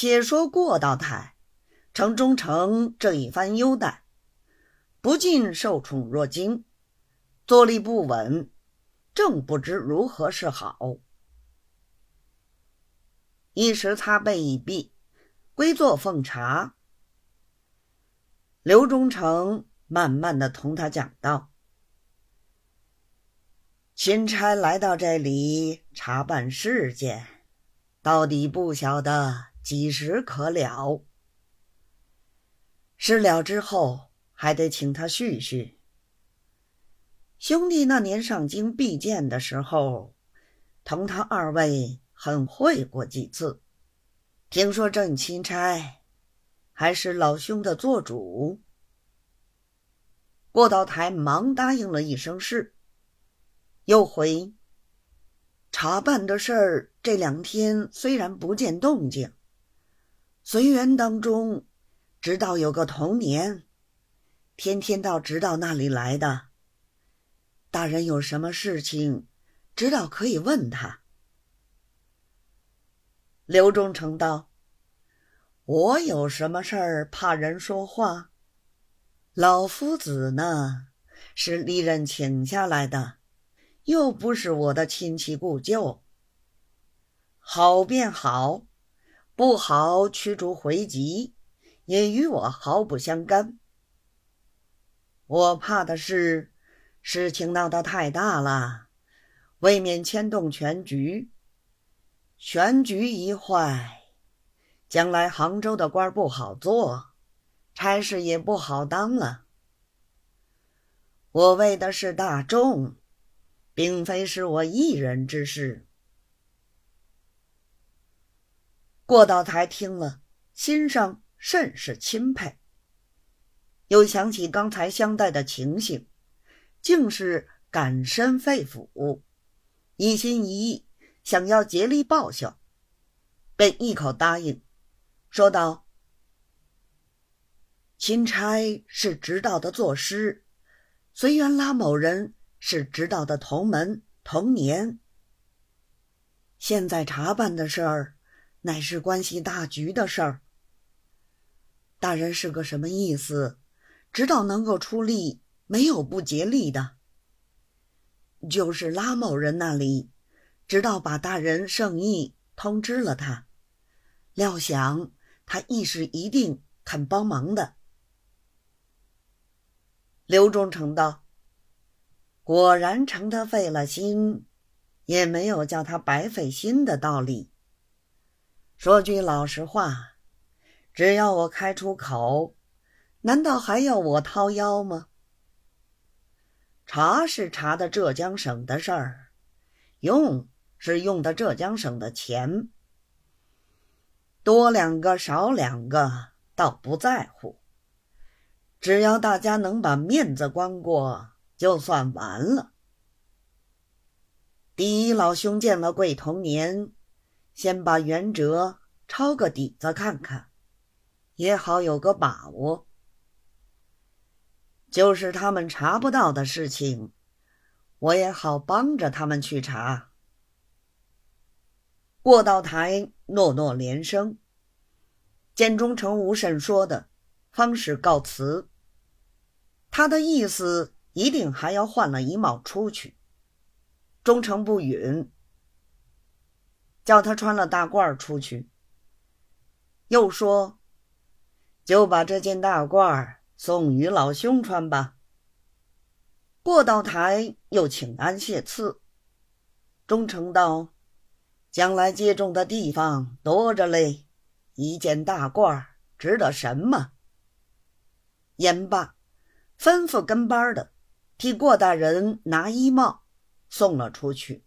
且说过道台承忠诚这一番优待，不禁受宠若惊，坐立不稳，正不知如何是好。一时擦背已毕，归坐奉茶。刘忠诚慢慢的同他讲道：“钦差来到这里查办事件，到底不晓得几时可了。事了之后，还得请他叙叙。兄弟那年上京避见的时候，同他二位。”很会过几次，听说郑钦差还是老兄的做主。过道台忙答应了一声是，又回查办的事儿。这两天虽然不见动静，随缘当中直到有个童年，天天到直到那里来的。大人有什么事情，直到可以问他。刘忠诚道：“我有什么事儿怕人说话？老夫子呢，是历任请下来的，又不是我的亲戚故旧。好便好，不好驱逐回籍，也与我毫不相干。我怕的是事情闹得太大了，未免牵动全局。”全局一坏，将来杭州的官不好做，差事也不好当了。我为的是大众，并非是我一人之事。过道台听了，心上甚是钦佩，又想起刚才相待的情形，竟是感身肺腑，一心一意。想要竭力报效，便一口答应，说道：“钦差是直道的作师，随缘拉某人是直道的同门同年。现在查办的事儿，乃是关系大局的事儿。大人是个什么意思？直道能够出力，没有不竭力的。就是拉某人那里。”直到把大人圣意通知了他，料想他亦是一定肯帮忙的。刘忠诚道：“果然成他费了心，也没有叫他白费心的道理。说句老实话，只要我开出口，难道还要我掏腰吗？查是查的浙江省的事儿，用。”是用的浙江省的钱，多两个少两个倒不在乎，只要大家能把面子关过，就算完了。第一，老兄见了贵同年，先把原则抄个底子看看，也好有个把握。就是他们查不到的事情，我也好帮着他们去查。过道台诺诺连声，见忠诚无甚说的，方始告辞。他的意思一定还要换了衣帽出去。忠诚不允，叫他穿了大褂出去。又说，就把这件大褂送与老兄穿吧。过道台又请安谢赐。忠诚道。将来接种的地方多着嘞，一件大褂值得什么？言罢，吩咐跟班的替过大人拿衣帽，送了出去。